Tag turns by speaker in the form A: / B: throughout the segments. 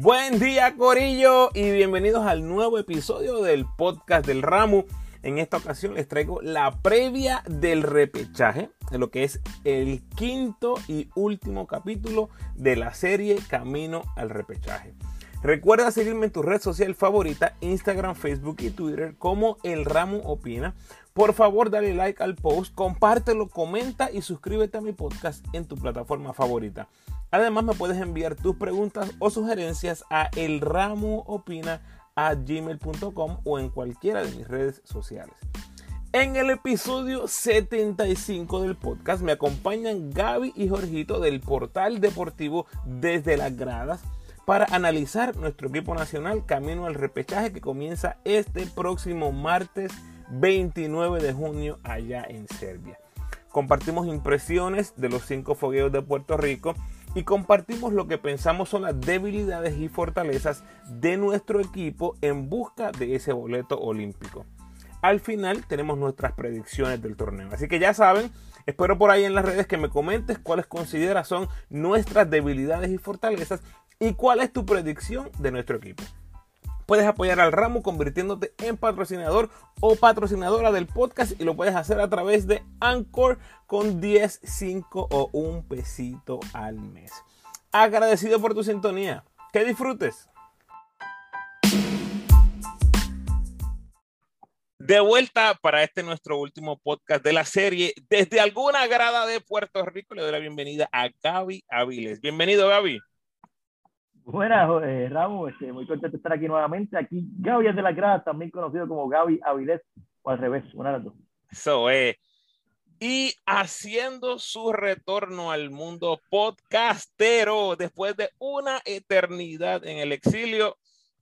A: Buen día Corillo y bienvenidos al nuevo episodio del podcast del Ramo. En esta ocasión les traigo la previa del repechaje, de lo que es el quinto y último capítulo de la serie Camino al repechaje. Recuerda seguirme en tu red social favorita, Instagram, Facebook y Twitter como El Ramo Opina. Por favor, dale like al post, compártelo, comenta y suscríbete a mi podcast en tu plataforma favorita. Además, me puedes enviar tus preguntas o sugerencias a elramoopina.gmail.com o en cualquiera de mis redes sociales. En el episodio 75 del podcast me acompañan Gaby y Jorgito del portal deportivo Desde las Gradas para analizar nuestro equipo nacional camino al repechaje que comienza este próximo martes 29 de junio allá en Serbia. Compartimos impresiones de los cinco fogueos de Puerto Rico y compartimos lo que pensamos son las debilidades y fortalezas de nuestro equipo en busca de ese boleto olímpico. Al final tenemos nuestras predicciones del torneo. Así que ya saben, espero por ahí en las redes que me comentes cuáles consideras son nuestras debilidades y fortalezas y cuál es tu predicción de nuestro equipo. Puedes apoyar al ramo convirtiéndote en patrocinador o patrocinadora del podcast y lo puedes hacer a través de Anchor con 10, 5 o un pesito al mes. Agradecido por tu sintonía. Que disfrutes. De vuelta para este nuestro último podcast de la serie. Desde alguna grada de Puerto Rico le doy la bienvenida a Gaby Aviles. Bienvenido, Gaby.
B: Buenas, eh, Ramos, este, muy contento de estar aquí nuevamente. Aquí Gaby de la Grada, también conocido como Gaby Avilés, o al revés, una de las dos.
A: Eso es. Y haciendo su retorno al mundo podcastero después de una eternidad en el exilio.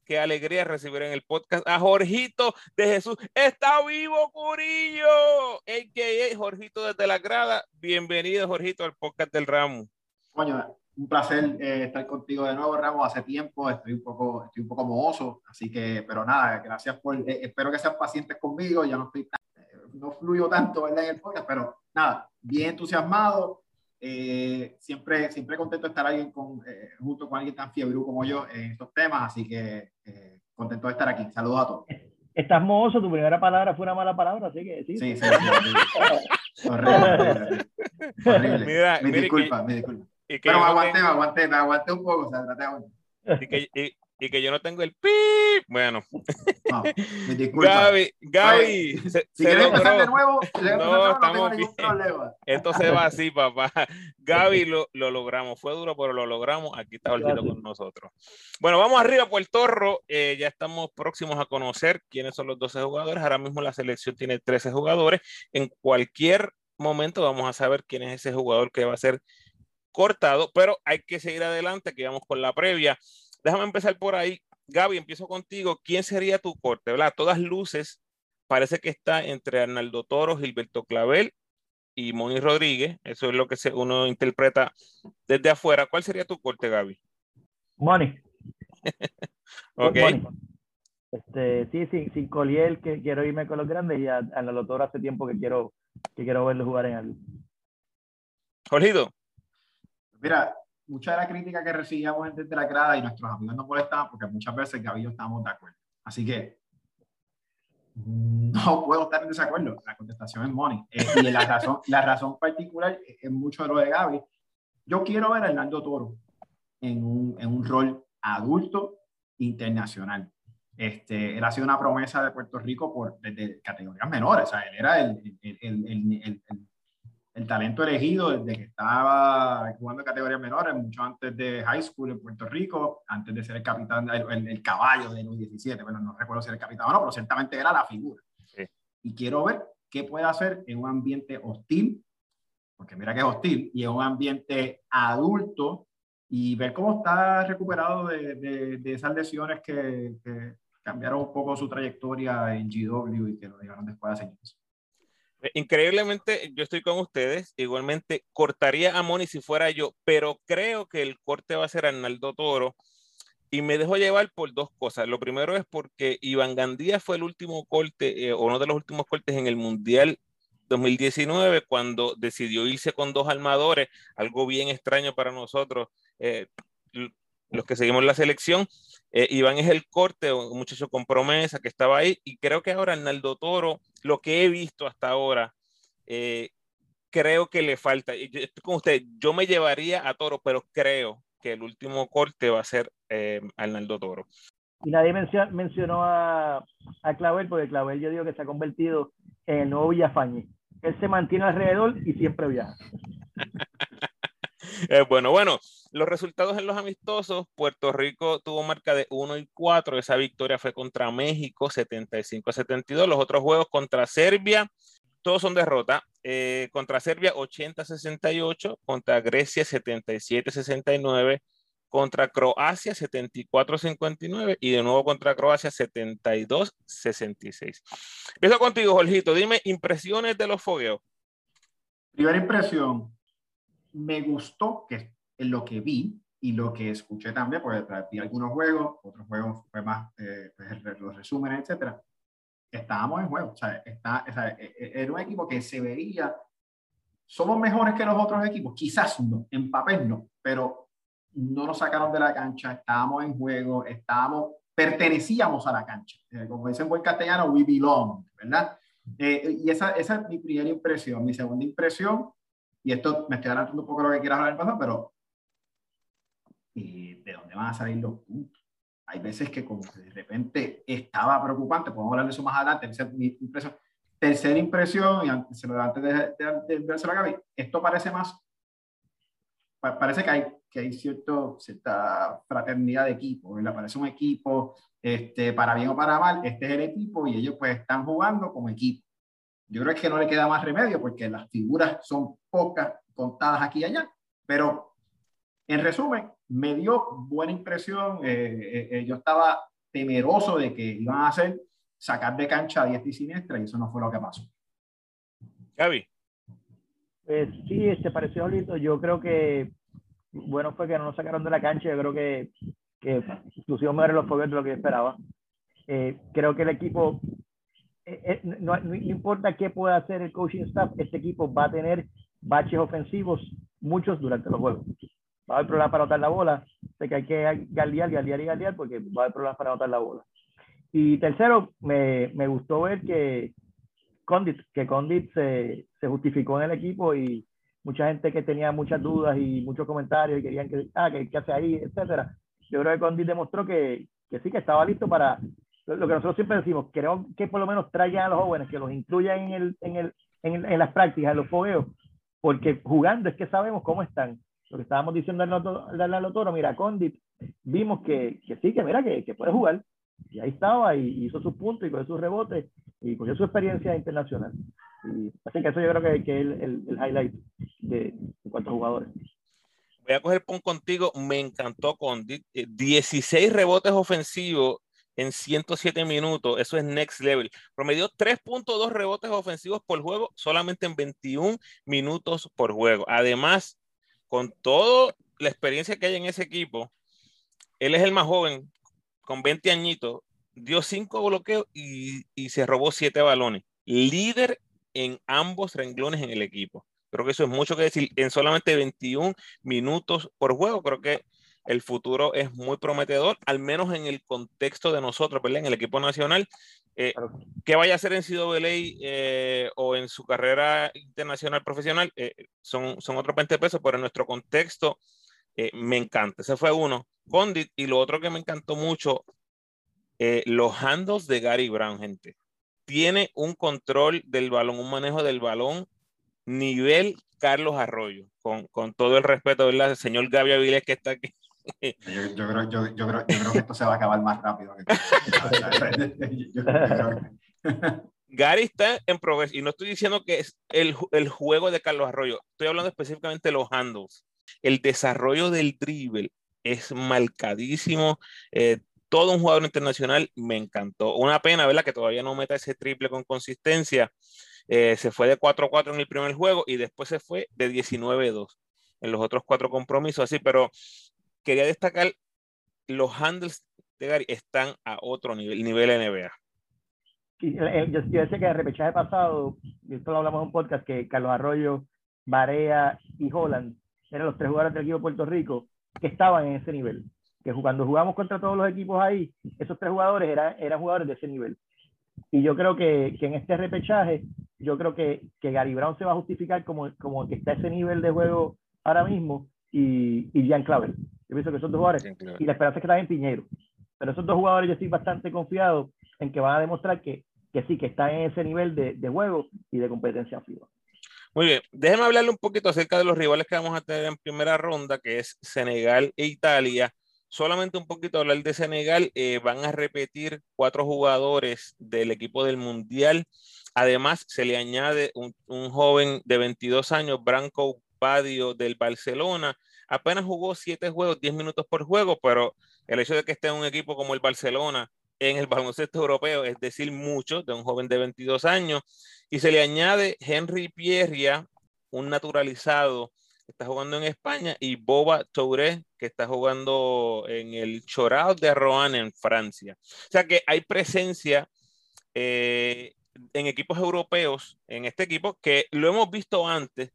A: Qué alegría recibir en el podcast a Jorgito de Jesús. Está vivo, Curillo. A.K.A. Jorgito desde la grada. Bienvenido, Jorgito, al podcast del Ramo.
C: Coño, un placer eh, estar contigo de nuevo, Ramos. Hace tiempo estoy un poco, estoy un poco mohoso, así que, pero nada, gracias por, eh, espero que sean pacientes conmigo. Ya no estoy tan, eh, no fluyo tanto ¿verdad? en el podcast, pero nada, bien entusiasmado. siempre, siempre contento de estar ahí con, junto con alguien tan fiebre como yo en estos temas, así que contento de estar aquí. Saludos a todos.
B: Estás mohoso, tu primera palabra fue una mala palabra, así que sí. Sí, sí,
C: sí, horrible, horrible. Mira, me disculpa, me disculpa. Y que Pero aguanté, aguanté, me aguanté un poco, o sea, traté de
A: Y que, y, y que yo no tengo el pip. Bueno.
C: No, me disculpa.
A: Gaby, Gaby.
C: se, si quieres empezar de nuevo, no,
A: no, estamos no bien. Problema. Esto se va así, papá. Gaby lo, lo, logramos. Fue duro, pero lo logramos. Aquí está Jorgito con nosotros. Bueno, vamos arriba por el torro. Eh, ya estamos próximos a conocer quiénes son los 12 jugadores. Ahora mismo la selección tiene 13 jugadores. En cualquier momento vamos a saber quién es ese jugador que va a ser cortado, pero hay que seguir adelante, que vamos con la previa. Déjame empezar por ahí. Gaby, empiezo contigo. ¿Quién sería tu corte? ¿Verdad? Todas luces parece que está entre Arnaldo Toro, Gilberto Clavel y Moni Rodríguez. Eso es lo que uno interpreta desde afuera. ¿Cuál sería tu corte, Gaby?
B: Moni.
A: ok.
B: Este, sí, sí, sin Coliel, que quiero irme con los grandes y a Arnaldo Toro hace tiempo que quiero, que quiero verlo jugar en algo.
A: Jorgido.
C: Mira, mucha de la crítica que recibíamos desde la grada y nuestros amigos nos molestaban porque muchas veces Gaby y yo estamos de acuerdo. Así que no puedo estar en desacuerdo. La contestación es money. Eh, y la razón, la razón particular es mucho de lo de Gaby. Yo quiero ver a Hernando Toro en un, en un rol adulto internacional. Este, él ha sido una promesa de Puerto Rico por, desde categorías menores. O sea, él era el, el, el, el el talento elegido desde que estaba jugando en categorías menores, mucho antes de high school en Puerto Rico, antes de ser el capitán, el, el, caballo de los 17, bueno, no recuerdo si era el capitán o no, pero ciertamente era la figura. Y quiero ver qué puede hacer en un ambiente hostil, porque mira que es hostil, y en un ambiente adulto, y ver cómo está recuperado de, de, esas lesiones que, que, cambiaron un poco su trayectoria en GW y que lo llevaron después a años.
A: Increíblemente, yo estoy con ustedes. Igualmente, cortaría a Moni si fuera yo, pero creo que el corte va a ser Arnaldo Toro. Y me dejo llevar por dos cosas. Lo primero es porque Iván Gandía fue el último corte, eh, uno de los últimos cortes en el Mundial 2019, cuando decidió irse con dos armadores, algo bien extraño para nosotros. Eh, los que seguimos la selección. Eh, Iván es el corte, un muchacho con promesa que estaba ahí, y creo que ahora Arnaldo Toro, lo que he visto hasta ahora, eh, creo que le falta. Yo estoy con usted, yo me llevaría a Toro, pero creo que el último corte va a ser eh, Arnaldo Toro.
B: Y nadie mencionó a, a Clavel, porque Clavel yo digo que se ha convertido en el nuevo Villafañe. Él se mantiene alrededor y siempre viaja.
A: Eh, bueno, bueno, los resultados en los amistosos, Puerto Rico tuvo marca de 1 y 4, esa victoria fue contra México 75 a 72, los otros juegos contra Serbia, todos son derrota, eh, contra Serbia 80 a 68, contra Grecia 77 a 69, contra Croacia 74 a 59 y de nuevo contra Croacia 72 a 66. Empiezo contigo, Jorgito, dime impresiones de los fogueos.
C: Primera impresión, me gustó que lo que vi y lo que escuché también, porque vi algunos juegos, otros juegos fue más eh, pues, los resúmenes, etcétera. Estábamos en juego, o sea, está, o sea, e, e, era un equipo que se veía, somos mejores que los otros equipos, quizás no, en papel no, pero no nos sacaron de la cancha, estábamos en juego, estábamos, pertenecíamos a la cancha, eh, como dicen en buen castellano, we belong, ¿verdad? Eh, y esa, esa es mi primera impresión. Mi segunda impresión y esto me estoy adelantando un poco lo que quieras hablar pasado, pero ¿de dónde van a salir los puntos? Hay veces que como de repente estaba preocupante, podemos hablar de eso más adelante. Tercera impresión, y antes, antes de, de, de, a Gaby, esto parece más, parece que hay, que hay cierto, cierta fraternidad de equipo, ¿verdad? Parece un equipo, este, para bien o para mal, este es el equipo y ellos pues están jugando como equipo. Yo creo que no le queda más remedio porque las figuras son pocas, contadas aquí y allá, pero en resumen, me dio buena impresión. Eh, eh, eh, yo estaba temeroso de que iban a hacer sacar de cancha a diestra y siniestra y eso no fue lo que pasó.
A: Gaby.
B: Pues sí, se pareció lindo. Yo creo que bueno fue que no nos sacaron de la cancha. Yo creo que, que inclusive me los fogueos de lo que esperaba. creo que el equipo eh, no, no, importa qué pueda hacer el coaching staff, este equipo va a tener baches ofensivos, muchos durante los juegos. Va a haber problemas para anotar la bola, sé que hay que galear, galear y galear porque va a haber problemas para anotar la bola. Y tercero, me, me gustó ver que Condit, que Condit se, se, justificó en el equipo y mucha gente que tenía muchas dudas y muchos comentarios y querían que, ah, que, que hace ahí, etcétera. Yo creo que Condit demostró que, que sí, que estaba listo para lo que nosotros siempre decimos, queremos que por lo menos traigan a los jóvenes, que los incluyan en, el, en, el, en, en las prácticas, en los fogueos, porque jugando es que sabemos cómo están. Lo que estábamos diciendo al Toro, mira, Condit, vimos que, que sí, que mira, que, que, puede jugar. Y ahí estaba, y hizo sus puntos, y cogió sus rebotes, y cogió su experiencia internacional. Y, así que eso yo creo que, que es el, el, el highlight de, de cuanto a jugadores.
A: Voy a coger punto contigo, me encantó Condit. 16 rebotes ofensivos en 107 minutos, eso es next level. Promedió 3.2 rebotes ofensivos por juego solamente en 21 minutos por juego. Además, con toda la experiencia que hay en ese equipo, él es el más joven, con 20 añitos, dio 5 bloqueos y, y se robó 7 balones. Líder en ambos renglones en el equipo. Creo que eso es mucho que decir. En solamente 21 minutos por juego, creo que el futuro es muy prometedor, al menos en el contexto de nosotros, ¿verdad? En el equipo nacional. Eh, que vaya a hacer en CWA eh, o en su carrera internacional profesional eh, son, son otros 20 pesos, pero en nuestro contexto eh, me encanta. Ese fue uno. Condit, y lo otro que me encantó mucho, los handles de Gary Brown, gente. Tiene un control del balón, un manejo del balón nivel Carlos Arroyo, con, con todo el respeto, ¿verdad? El señor Gaby Avilés que está aquí
C: yo, yo, creo, yo, yo, creo, yo, creo, que esto se va a acabar más rápido.
A: Gary está en progreso y no estoy diciendo que es el, el, juego de Carlos Arroyo, estoy hablando específicamente de los handles. El desarrollo del dribble es marcadísimo. Eh, todo un jugador internacional me encantó. Una pena, ¿verdad? Que todavía no meta ese triple con consistencia. Eh, se fue de 4-4 en el primer juego y después se fue de 19-2 en los otros cuatro compromisos, así, pero quería destacar los handles de Gary están a otro nivel, nivel NBA.
B: Sí, yo, yo decía que el repechaje pasado, y esto lo hablamos en un podcast, que Carlos Arroyo, Barea y Holland eran los tres jugadores del equipo de Puerto Rico que estaban en ese nivel. que cuando jugamos contra todos los equipos ahí, esos tres jugadores eran, eran jugadores de ese nivel. Y yo creo que, que en este repechaje, yo creo que, que Gary Brown se va a justificar como, como que está ese nivel de juego ahora mismo y, y Jean Clavel. Yo pienso que esos dos jugadores, y la esperanza es que también Piñero. Pero esos dos jugadores yo estoy bastante confiado en que van a demostrar que, que sí, que están en ese nivel de, de juego y de competencia FIBA.
A: Muy bien, déjeme hablarle un poquito acerca de los rivales que vamos a tener en primera ronda, que es Senegal e Italia. Solamente un poquito hablar de Senegal, eh, van a repetir cuatro jugadores del equipo del Mundial. Además, se le añade un, un joven de 22 años, Branco Badio del Barcelona. Apenas jugó siete juegos, 10 minutos por juego, pero el hecho de que esté en un equipo como el Barcelona en el baloncesto europeo, es decir, mucho de un joven de 22 años. Y se le añade Henry Pierria, un naturalizado que está jugando en España, y Boba Touré, que está jugando en el Chorao de Rouen en Francia. O sea que hay presencia eh, en equipos europeos, en este equipo, que lo hemos visto antes,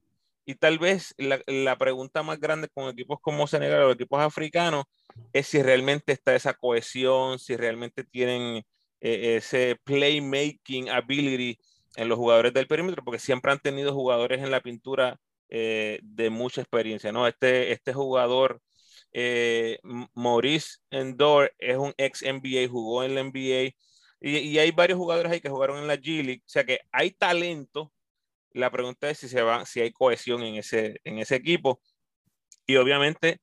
A: y tal vez la, pregunta más grande con equipos como Senegal o equipos africanos es si realmente está esa cohesión, si realmente tienen eh, ese playmaking ability en los jugadores del perímetro, porque siempre han tenido jugadores en la pintura eh, de mucha experiencia, ¿no? Este, este jugador, eh, Maurice Endor, es un ex NBA, jugó en la NBA, y, hay varios jugadores ahí que jugaron en la G League, o sea que hay talento. La pregunta es si, se va, si hay cohesión en ese, en ese equipo. Y obviamente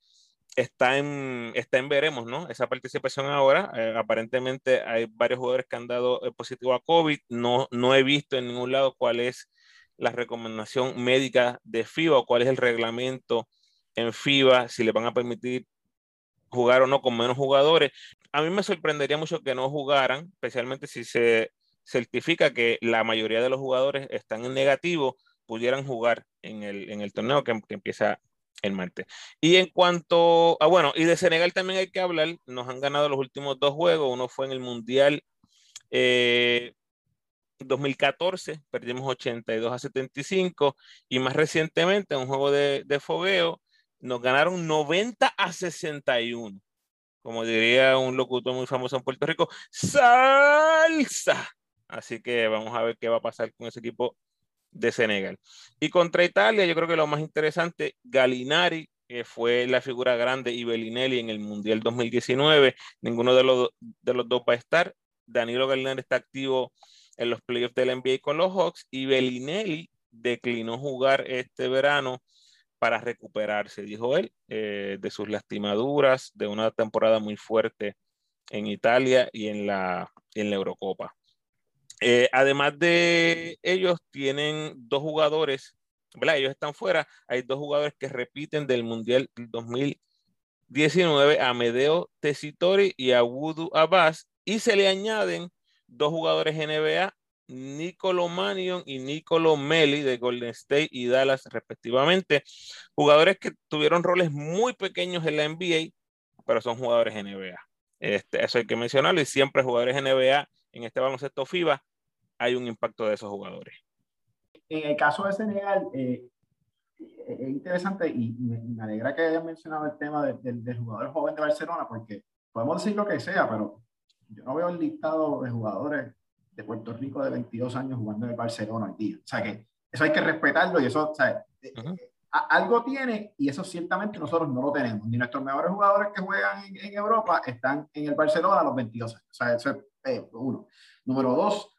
A: está en, está en veremos, ¿no? Esa participación ahora. Eh, aparentemente hay varios jugadores que han dado eh, positivo a COVID. No, no he visto en ningún lado cuál es la recomendación médica de FIBA o cuál es el reglamento en FIBA, si le van a permitir jugar o no con menos jugadores. A mí me sorprendería mucho que no jugaran, especialmente si se certifica que la mayoría de los jugadores están en negativo, pudieran jugar en el, en el torneo que, empieza el martes. Y en cuanto a, bueno, y de Senegal también hay que hablar, nos han ganado los últimos dos juegos, uno fue en el Mundial eh, 2014, perdimos 82 a 75, y más recientemente en un juego de, de fogueo, nos ganaron 90 a 61. Como diría un locutor muy famoso en Puerto Rico, salsa. Así que vamos a ver qué va a pasar con ese equipo de Senegal. Y contra Italia, yo creo que lo más interesante, Galinari, que fue la figura grande, y Bellinelli en el Mundial 2019, ninguno de los, de los dos va a estar. Danilo Galinari está activo en los playoffs del NBA con los Hawks y Bellinelli declinó jugar este verano para recuperarse, dijo él, eh, de sus lastimaduras, de una temporada muy fuerte en Italia y en la, en la Eurocopa. Eh, además de ellos, tienen dos jugadores, ¿verdad? Ellos están fuera. Hay dos jugadores que repiten del Mundial 2019, Amedeo Tessitori y Abudu Abbas, y se le añaden dos jugadores NBA, Nicolo Manion y Nicolo Meli de Golden State y Dallas respectivamente, jugadores que tuvieron roles muy pequeños en la NBA, pero son jugadores NBA. Este, eso hay que mencionarlo y siempre jugadores NBA en este baloncesto FIBA hay un impacto de esos jugadores.
C: En el caso de Senegal, eh, es interesante y me, alegra que hayan mencionado el tema de, de, del jugador joven de Barcelona, porque podemos decir lo que sea, pero yo no veo el listado de jugadores de Puerto Rico de 22 años jugando en el Barcelona hoy día. O sea que eso hay que respetarlo y eso, o sea, uh -huh. algo tiene y eso ciertamente nosotros no lo tenemos. Ni nuestros mejores jugadores que juegan en, en Europa están en el Barcelona a los 22 años. O sea, eso es eh, uno. Número dos,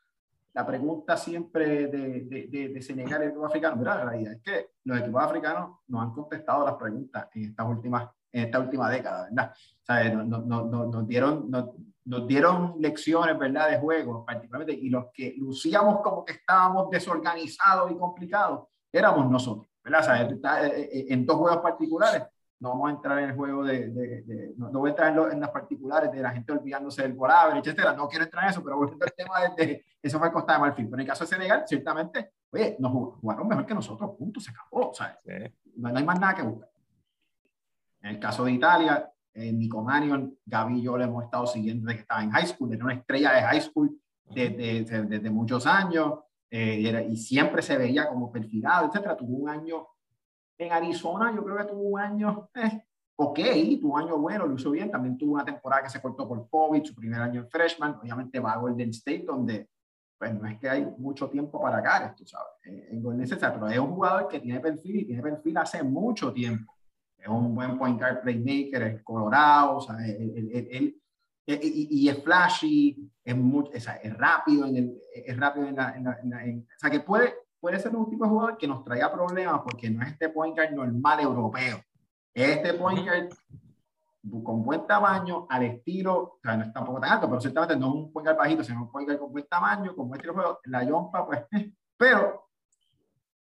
C: la pregunta siempre de, de, de, de Senegal y el equipo africano, mira, la realidad es que los equipos africanos no han contestado las preguntas en estas últimas en esta última década, ¿verdad? O sea, nos, no, no, nos, dieron, nos, nos, dieron lecciones, ¿verdad? De juego, particularmente, y los que lucíamos como que estábamos desorganizados y complicados, éramos nosotros, ¿verdad? O sea, en dos juegos particulares, no vamos a entrar en el juego de, de, de no, no, voy a entrar en, lo, en, las particulares de la gente olvidándose del volátil, etcétera, no quiero entrar en eso, pero volviendo al tema de, de, eso fue Costa de Marfil, pero en el caso de Senegal, ciertamente, oye, nos jugaron mejor que nosotros, punto, se acabó, o sea, sí. no, no, hay más nada que buscar. En el caso de Italia, eh, Nico Manion, Gaby y yo le hemos estado siguiendo desde que estaba en high school, era una estrella de high school desde, desde, muchos años, eh, y siempre se veía como perfilado, etcétera, tuvo un año en Arizona yo creo que tuvo un año, eh, ok, tuvo un año bueno, lo hizo bien, también tuvo una temporada que se cortó por COVID, su primer año en freshman, obviamente va a Golden State, donde pues no es que hay mucho tiempo para acá, tú sabes, eh, en Golden State, pero es un jugador que tiene perfil y tiene perfil hace mucho tiempo. Es un buen point guard playmaker, es colorado, o sea, él, y, es flashy, es, muy, es, es rápido, en el, es rápido en la, en la, o sea, que puede, puede ser un tipo de jugador que nos traiga problemas porque no es este point guard normal europeo. Este point guard con buen tamaño, al estilo, o sea, no es tampoco tan alto, pero ciertamente no es un point guard bajito, sino un point guard con buen tamaño, con buen estilo de juego. La yompa, pues, pero,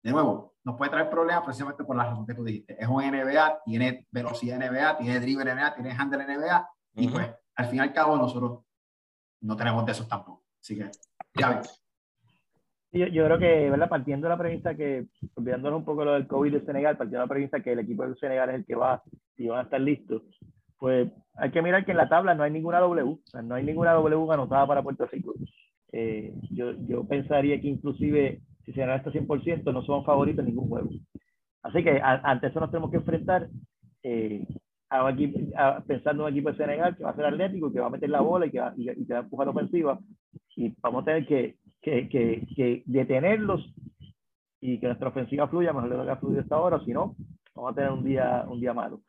C: de nuevo, nos puede traer problemas precisamente por la razón que tú dijiste. Es un NBA, tiene velocidad NBA, tiene dribble NBA, tiene handle NBA, y pues, al fin y al cabo, nosotros no tenemos de esos tampoco. Así que, ya ves.
B: Yo, yo, creo que, ¿verdad? Partiendo de la premisa que, olvidándonos un poco lo del COVID de Senegal, partiendo de la premisa que el equipo de Senegal es el que va y van a estar listos, pues hay que mirar que en la tabla no hay ninguna W, no hay ninguna W anotada para Puerto Rico. Eh, yo, yo pensaría que inclusive si se gana esto 100% no son favoritos en ningún juego. Así que ante eso nos tenemos que enfrentar eh, a equipo, pensando en un equipo de Senegal que va a ser atlético, que va a meter la bola y que va, y, y que va a empujar ofensiva. Y vamos a tener que que, que, que detenerlos y que nuestra ofensiva fluya mejor de lo que ha fluido hasta ahora, si no, vamos a tener un día, un día malo.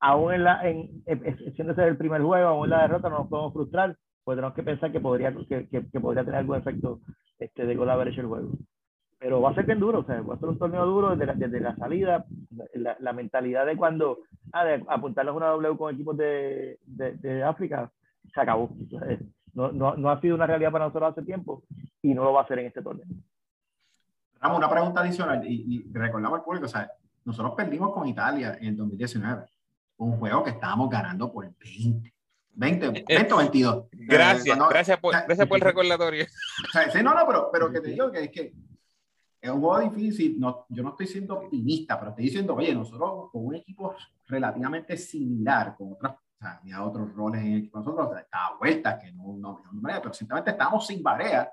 B: Aún en la, en, siendo ese el primer juego, aún en la derrota no nos podemos frustrar, pues tenemos que pensar que podría, que, que, podría tener algún efecto este, de gol average el juego. Pero va a ser bien duro, o sea, va a ser un torneo duro desde la, desde la salida, la, la, mentalidad de cuando, ah, de apuntarnos una W con equipos de, de, de África, se acabó. No, no, no, ha sido una realidad para nosotros hace tiempo y no lo va a hacer en este torneo.
C: Ramón, una pregunta adicional y, y recordamos al público, o sea, nosotros perdimos con Italia en el 2019, un juego que estábamos ganando por 20. 20, 20 o 22.
A: Gracias, gracias, por, gracias por el recordatorio.
C: O sea, sí, no, no, pero, pero que te digo que es que es un juego difícil. No, yo no estoy siendo optimista, pero estoy diciendo, oye, nosotros con un equipo relativamente similar, con otras había otros roles en el equipo nosotros, estaba vuelta, que no, no, no, pero simplemente estábamos sin barea,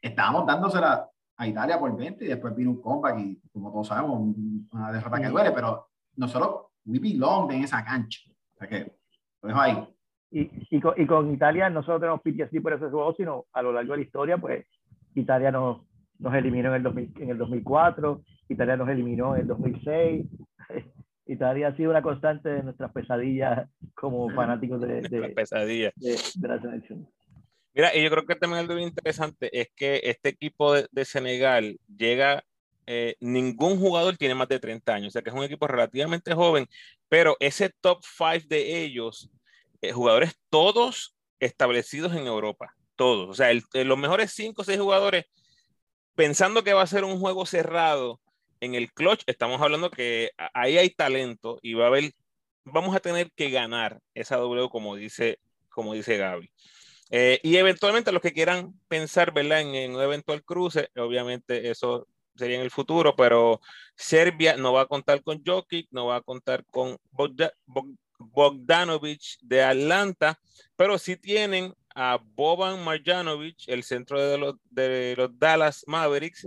C: estábamos dándosela a Italia por 20 y después vino un comeback y como todos sabemos, una derrota que duele, pero nosotros, we belong en esa cancha. O sea que, lo dejo ahí.
B: Y, y, con, y con Italia no solo tenemos PTSD por ese juego, sino a lo largo de la historia, pues Italia nos, nos eliminó en el, 2000, en el 2004, Italia nos eliminó en el 2006, Italia ha sido una constante de nuestras pesadillas como fanáticos de, de,
A: pesadilla.
B: de, de la selección.
A: Mira, y yo creo que también algo interesante es que este equipo de, de Senegal llega, eh, ningún jugador tiene más de 30 años, o sea que es un equipo relativamente joven, pero ese top 5 de ellos, eh, jugadores todos establecidos en Europa, todos, o sea, el, los mejores 5 o 6 jugadores, pensando que va a ser un juego cerrado, en el clutch estamos hablando que ahí hay talento y va a haber, vamos a tener que ganar esa W como dice, como dice Gaby. Eh, y eventualmente los que quieran pensar ¿verdad? En, un eventual cruce, obviamente eso sería en el futuro, pero Serbia no va a contar con Jokic, no va a contar con Bogdanovic de Atlanta, pero sí tienen a Boban Marjanovic, el centro de los, de los Dallas Mavericks.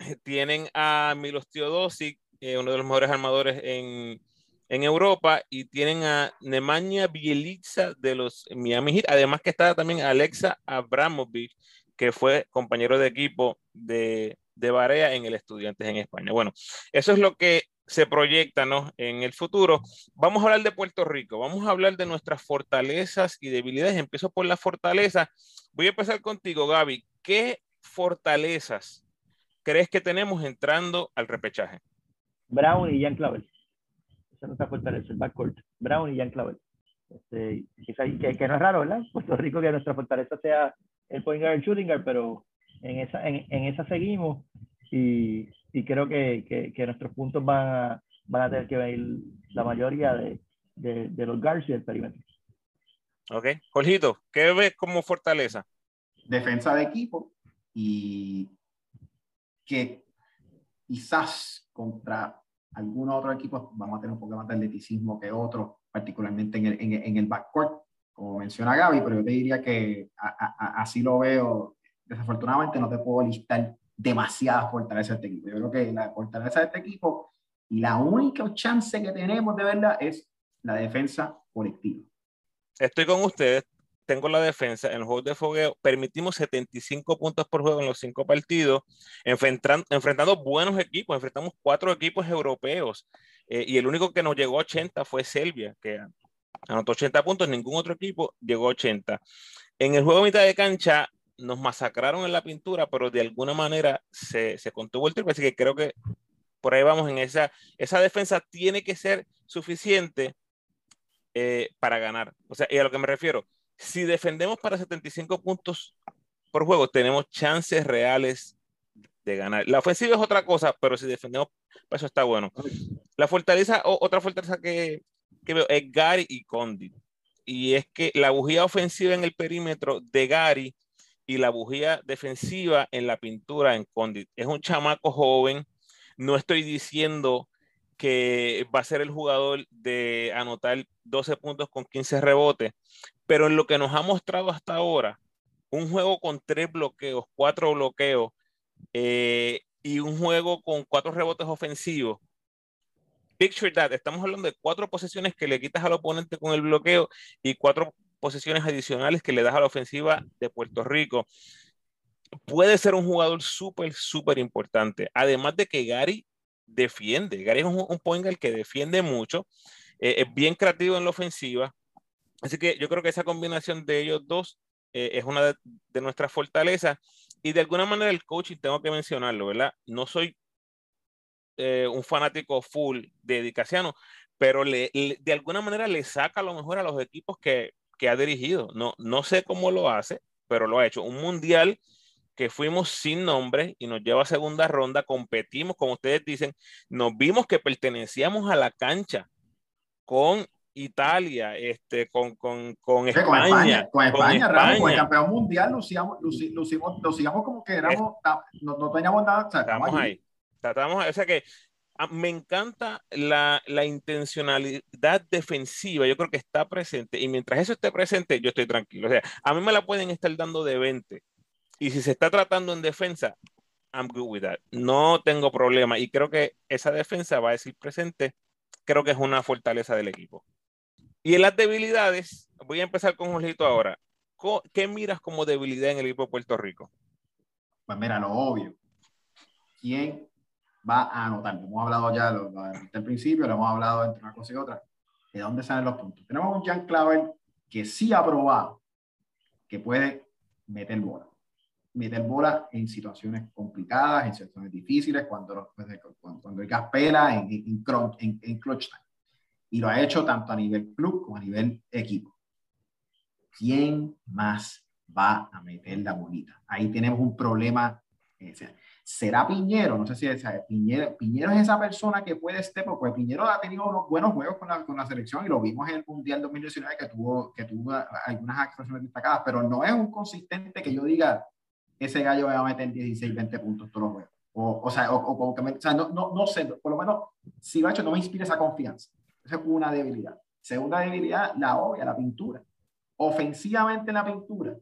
A: tienen a Milos Teodosic, eh, uno de los mejores armadores en, en, Europa, y tienen a Nemanja Bielica de los Miami Heat, además que está también Alexa Abramovic, que fue compañero de equipo de, de Barea en el Estudiantes en España. Bueno, eso es lo que se proyecta ¿no? en el futuro. Vamos a hablar de Puerto Rico, vamos a hablar de nuestras fortalezas y debilidades. Empiezo por la fortaleza. Voy a empezar contigo, Gaby. ¿Qué fortalezas crees que tenemos entrando al repechaje?
B: Brown y Jan Clavel. Esa no está fortaleza, el backcourt. Brown y Jan Clavel. Este, que, que, no es raro, ¿verdad? Puerto Rico que nuestra fortaleza sea el point guard, el shooting guard, pero en esa, en, en esa seguimos y, y creo que, que, que, nuestros puntos van a, van a tener que venir la mayoría de, de, de los guards y del perímetro.
A: Ok. Jorgito, ¿qué ves como fortaleza?
C: Defensa de equipo y que quizás contra algún otro equipo vamos a tener un poco más de atleticismo que otros, particularmente en el, en, el backcourt, como menciona Gaby, pero yo te diría que así lo veo. Desafortunadamente no te puedo listar demasiadas fortalezas de este equipo. Yo creo que la fortaleza de este equipo Y la única chance que tenemos de verdad es la defensa colectiva.
A: Estoy con ustedes. Tengo la defensa en los juegos de fogueo. Permitimos 75 puntos por juego en los cinco partidos, enfrentando, enfrentando buenos equipos. Enfrentamos cuatro equipos europeos eh, y el único que nos llegó a 80 fue Serbia, que anotó 80 puntos. Ningún otro equipo llegó a 80. En el juego de mitad de cancha nos masacraron en la pintura, pero de alguna manera se, se contuvo el triple. Así que creo que por ahí vamos en esa. Esa defensa tiene que ser suficiente eh, para ganar. O sea, y a lo que me refiero, si defendemos para 75 puntos por juego, tenemos chances reales de ganar. La ofensiva es otra cosa, pero si defendemos, eso está bueno. La fortaleza, otra fortaleza que, que veo es Gary y Condit. Y es que la bujía ofensiva en el perímetro de Gary y la bujía defensiva en la pintura en Condit. Es un chamaco joven. No estoy diciendo que va a ser el jugador de anotar 12 puntos con 15 rebotes, pero en lo que nos ha mostrado hasta ahora, un juego con tres bloqueos, cuatro bloqueos eh, y un juego con cuatro rebotes ofensivos. Picture that, estamos hablando de cuatro posesiones que le quitas al oponente con el bloqueo y cuatro posesiones adicionales que le das a la ofensiva de Puerto Rico. Puede ser un jugador súper, súper importante. Además de que Gary defiende. Gary es un, un point que defiende mucho, eh, es bien creativo en la ofensiva. Así que yo creo que esa combinación de ellos dos eh, es una de, nuestras fortalezas. Y de alguna manera el coaching, tengo que mencionarlo, ¿verdad? No soy eh, un fanático full de Dicasiano, pero le, de alguna manera le saca lo mejor a los equipos que, que ha dirigido. No, no sé cómo lo hace, pero lo ha hecho. Un mundial que fuimos sin nombre y nos lleva a segunda ronda, competimos, como ustedes dicen, nos vimos que pertenecíamos a la cancha con Italia, este, con, con, con, España,
C: con España. Con España, con el campeón mundial, lucíamos, lucimos, lucíamos como que éramos, no, no, teníamos nada. O sea,
A: estamos ahí. Estamos, o sea que ah, me encanta la, la, intencionalidad defensiva, yo creo que está presente y mientras eso esté presente, yo estoy tranquilo. O sea, a mí me la pueden estar dando de 20 y si se está tratando en defensa, I'm good with that. No tengo problema. Y creo que esa defensa va a decir presente. Creo que es una fortaleza del equipo. Y en las debilidades, voy a empezar con Jorgito ahora. ¿Qué miras como debilidad en el equipo de Puerto Rico?
C: Pues mira, lo obvio. ¿Quién va a anotar? Hemos hablado ya desde el principio, lo hemos hablado entre una cosa y otra. ¿De dónde salen los puntos? Tenemos un Jan Clavel que sí ha probado que puede meter bola meter bola en situaciones complicadas, en situaciones difíciles, cuando, pues, cuando, cuando el gas pela en, en, en, clutch time. Y lo ha hecho tanto a nivel club como a nivel equipo. ¿Quién más va a meter la bolita? Ahí tenemos un problema. Eh, ¿Será Piñero? No sé si es, Piñero, Piñero es esa persona que puede estar, porque Piñero ha tenido unos buenos juegos con la, con la selección y lo vimos en el Mundial 2019 que tuvo, que tuvo algunas actuaciones destacadas, pero no es un consistente que yo diga, ese gallo va a meter 16, 20 puntos todos los juegos. O, o sea, o, o, o sea no, no, no, sé, por lo menos, si hecho no me inspira esa confianza. Esa es una debilidad. Segunda debilidad, la obvia, la pintura. Ofensivamente la pintura.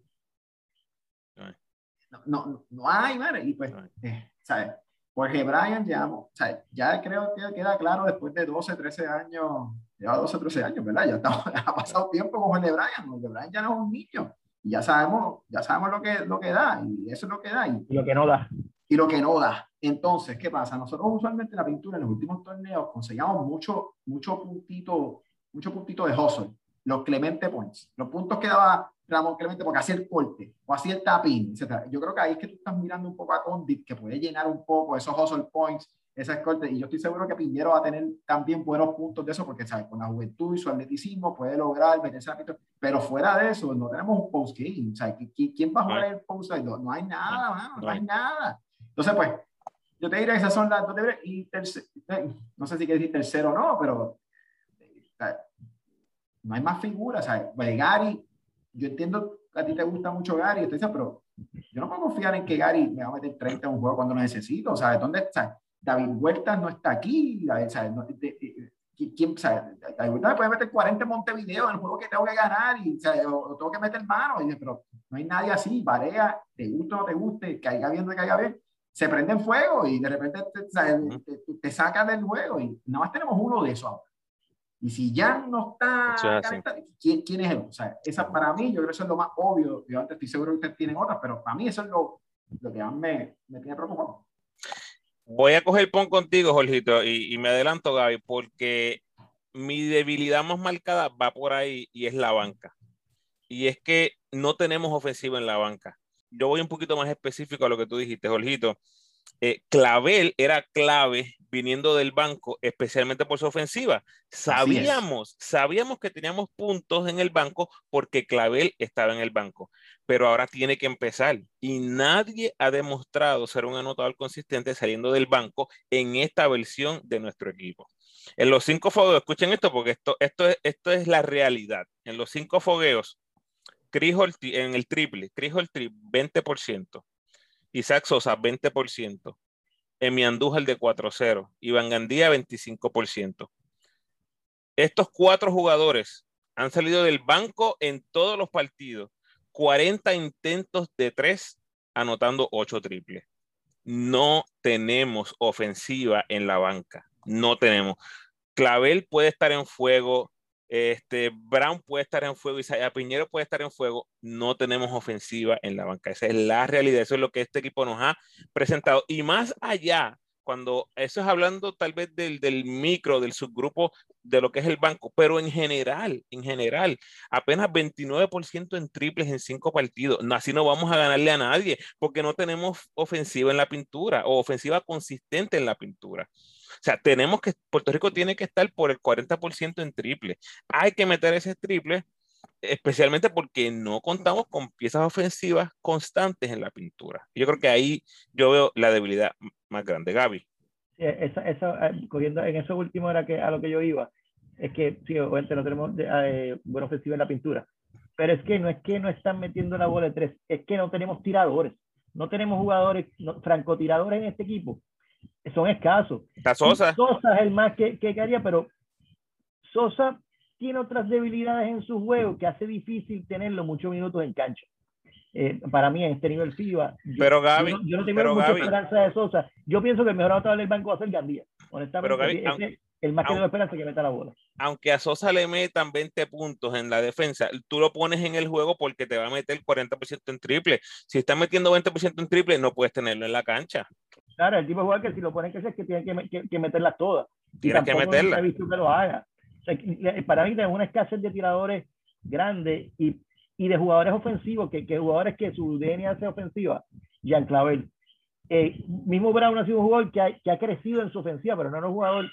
C: No, no, no hay, ¿vale? Y pues, eh, ¿sabes? Jorge Bryan ya, sea, ya creo que queda claro después de 12, 13 años, lleva 12, 13 años, ¿verdad? Ya ha pasado tiempo con Jorge Bryan. Jorge Bryan ya no es un niño y ya sabemos, ya sabemos lo que, lo que da, y eso es lo que da.
B: Y, lo que no da.
C: Y lo que no da. Entonces, ¿qué pasa? Nosotros usualmente en la pintura, en los últimos torneos, conseguíamos mucho, mucho puntito, mucho puntito de hustle, los Clemente Points, los puntos que daba Ramón Clemente porque hacía el corte o hacía el tapping, etc. Yo creo que ahí es que tú estás mirando un poco a Condit, que puede llenar un poco esos hustle points esa corte. Y yo estoy seguro que Piñero va a tener también buenos puntos de eso, porque ¿sabes? con la juventud y su atleticismo puede lograr meterse a Pero fuera de eso, no tenemos un post-game. ¿Quién va a jugar el post-game? No, hay nada, no, hay nada. Entonces, pues, yo te diré que esas son las dos Y eh, no sé si quieres decir tercero o no, pero no hay más figuras. ¿sabes? Pues Gary, yo entiendo que a ti te gusta mucho Gary, pero yo no puedo confiar en que Gary me va a meter 30 en un juego cuando lo necesito. ¿sabes? ¿Dónde está? David Huerta no está aquí, ¿sabes? No, ¿quién, David Huerta me puede meter 40 en Montevideo en el juego que tengo que ganar y o, tengo que meter mano, y, pero no hay nadie así, Varea, te guste o no te guste, caiga bien o no caiga bien, se prende en fuego y de repente te, te, saca del juego y nada más tenemos uno de esos ahora. Y si ya no está ¿quién, ¿quién, es él? O sea, esa para mí, yo creo que eso es lo más obvio. Yo antes estoy seguro que ustedes tienen otras, pero para mí eso es lo, lo que más me, me tiene preocupado.
A: Voy a coger pon contigo, Jorgito, y, me adelanto, Gaby, porque mi debilidad más marcada va por ahí y es la banca. Y es que no tenemos ofensiva en la banca. Yo voy un poquito más específico a lo que tú dijiste, Jorgito. Eh, Clavel era clave viniendo del banco, especialmente por su ofensiva. Sabíamos, sabíamos que teníamos puntos en el banco porque Clavel estaba en el banco, pero ahora tiene que empezar y nadie ha demostrado ser un anotador consistente saliendo del banco en esta versión de nuestro equipo. En los cinco fogueos, escuchen esto porque esto, esto, es, esto es la realidad. En los cinco fogueos, Chris en el triple, Chris Holtry 20%, Isaac Sosa 20%, Emi Andújar de 4-0, Iván Gandía 25%. Estos cuatro jugadores han salido del banco en todos los partidos, 40 intentos de tres, anotando 8 triples. No tenemos ofensiva en la banca, no tenemos. Clavel puede estar en fuego, este, Brown puede estar en fuego, Isaiah Piñero puede estar en fuego. No tenemos ofensiva en la banca. Esa es la realidad. Eso es lo que este equipo nos ha presentado. Y más allá, cuando eso es hablando tal vez del, del micro, del subgrupo de lo que es el banco, pero en general, en general, apenas 29% en triples en cinco partidos. Así no vamos a ganarle a nadie porque no tenemos ofensiva en la pintura o ofensiva consistente en la pintura. O sea, tenemos que, Puerto Rico tiene que estar por el 40% en triple. Hay que meter ese triple, especialmente porque no contamos con piezas ofensivas constantes en la pintura. Yo creo que ahí yo veo la debilidad más grande. Gaby.
B: Sí, eso, eh, cogiendo en eso último era que a lo que yo iba, es que sí, obviamente no tenemos eh, buena ofensiva en la pintura, pero es que no es que no están metiendo la bola de tres, es que no tenemos tiradores, no tenemos jugadores francotiradores en este equipo son escasos.
A: Sosa.
B: Sosa es el más que, que haría, pero Sosa tiene otras debilidades en su juego que hace difícil tenerlo muchos minutos en cancha. Eh, para mí en este nivel FIBA.
A: Pero Gaby,
B: yo, no, tengo mucha esperanza de Sosa. Yo pienso que el mejor anotador del banco va a ser Gandía. Honestamente, pero Gaby, el más que tengo esperanza que meta la bola.
A: Aunque a Sosa le metan 20 puntos en la defensa, tú lo pones en el juego porque te va a meter 40% en triple. Si estás metiendo 20% en triple, no puedes tenerlo en la cancha.
B: Claro, el tipo de jugador que si lo ponen que es que tiene que, que, meterlas todas.
A: Tienes que meterlas.
B: he visto que lo haga. para mí tenemos una escasez de tiradores grande y, y, de jugadores ofensivos, que, que jugadores que su DNA sea ofensiva. Jean Clavel. Eh, mismo Brown ha sido un jugador que ha, que ha, crecido en su ofensiva, pero no es un jugador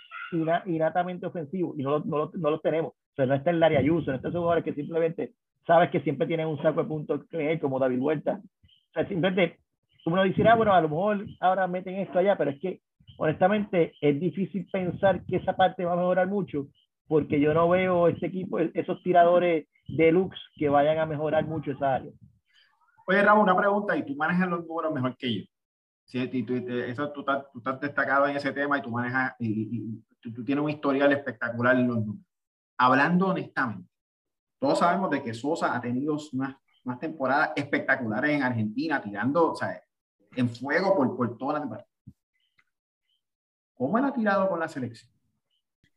B: innatamente ofensivo y no, no, no, lo tenemos. O sea, no está el área Ayuso, no está esos jugadores que simplemente sabes que siempre tienen un saco de puntos como David Huerta. O sea, simplemente uno dice, ah, bueno, a lo mejor ahora meten esto allá, pero es que honestamente es difícil pensar que esa parte va a mejorar mucho, porque yo no veo este equipo, esos tiradores deluxe que vayan a mejorar mucho esa área.
C: Oye, Ramón, una pregunta, y tú manejas los números mejor que yo. Sí, tú, eso, tú, estás, tú, estás, destacado en ese tema y tú manejas, y, tú, tienes un historial espectacular en los números. Hablando honestamente, todos sabemos de que Sosa ha tenido unas, unas temporadas espectaculares en Argentina, tirando, o sea, en fuego por, por toda la temporada. ¿Cómo él ha tirado con la selección?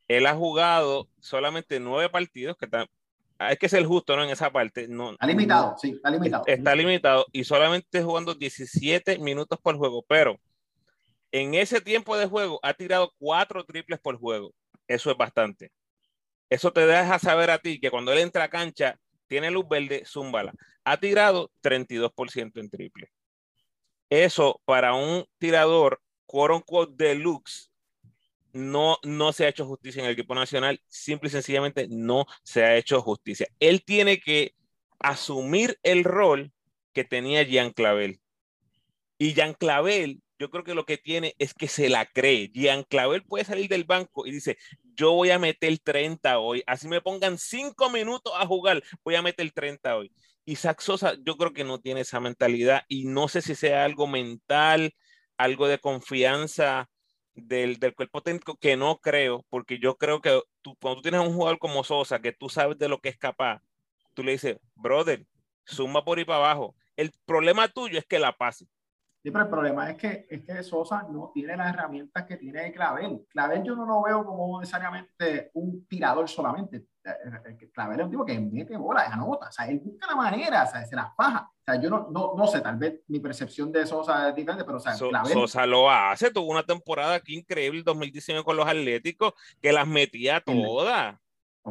A: Él ha jugado solamente nueve partidos, que hay que ser justo ¿no? en esa parte. No,
C: está limitado, sí, está limitado.
A: Está limitado y solamente jugando 17 minutos por juego, pero en ese tiempo de juego ha tirado cuatro triples por juego. Eso es bastante. Eso te deja saber a ti que cuando él entra a cancha, tiene luz verde, zúmbala. Ha tirado 32% en triple. Eso para un tirador, quote unquote, deluxe, no, no se ha hecho justicia en el equipo nacional. Simple y sencillamente no se ha hecho justicia. Él tiene que asumir el rol que tenía Jean Clavel. Y Jean Clavel, yo creo que lo que tiene es que se la cree. Jean Clavel puede salir del banco y dice, yo voy a meter 30 hoy. Así me pongan 5 minutos a jugar, voy a meter 30 hoy. Isaac Sosa yo creo que no tiene esa mentalidad y no sé si sea algo mental, algo de confianza del, del, cuerpo técnico que no creo, porque yo creo que tú, cuando tú tienes un jugador como Sosa, que tú sabes de lo que es capaz, tú le dices, brother, suma por ahí para abajo. El problema tuyo es que la pase.
C: Pero el problema es que, es que Sosa no tiene las herramientas que tiene Clavel. Clavel yo no lo veo como necesariamente un tirador solamente. Clavel es un tipo que mete bola, anota, o sea, él busca la manera, o sea, se las faja. O sea, yo no, no, no sé, tal vez mi percepción de Sosa es diferente, pero o sea,
A: Clavel... Sosa lo hace, tuvo una temporada aquí increíble, 2019 con los Atléticos, que las metía todas.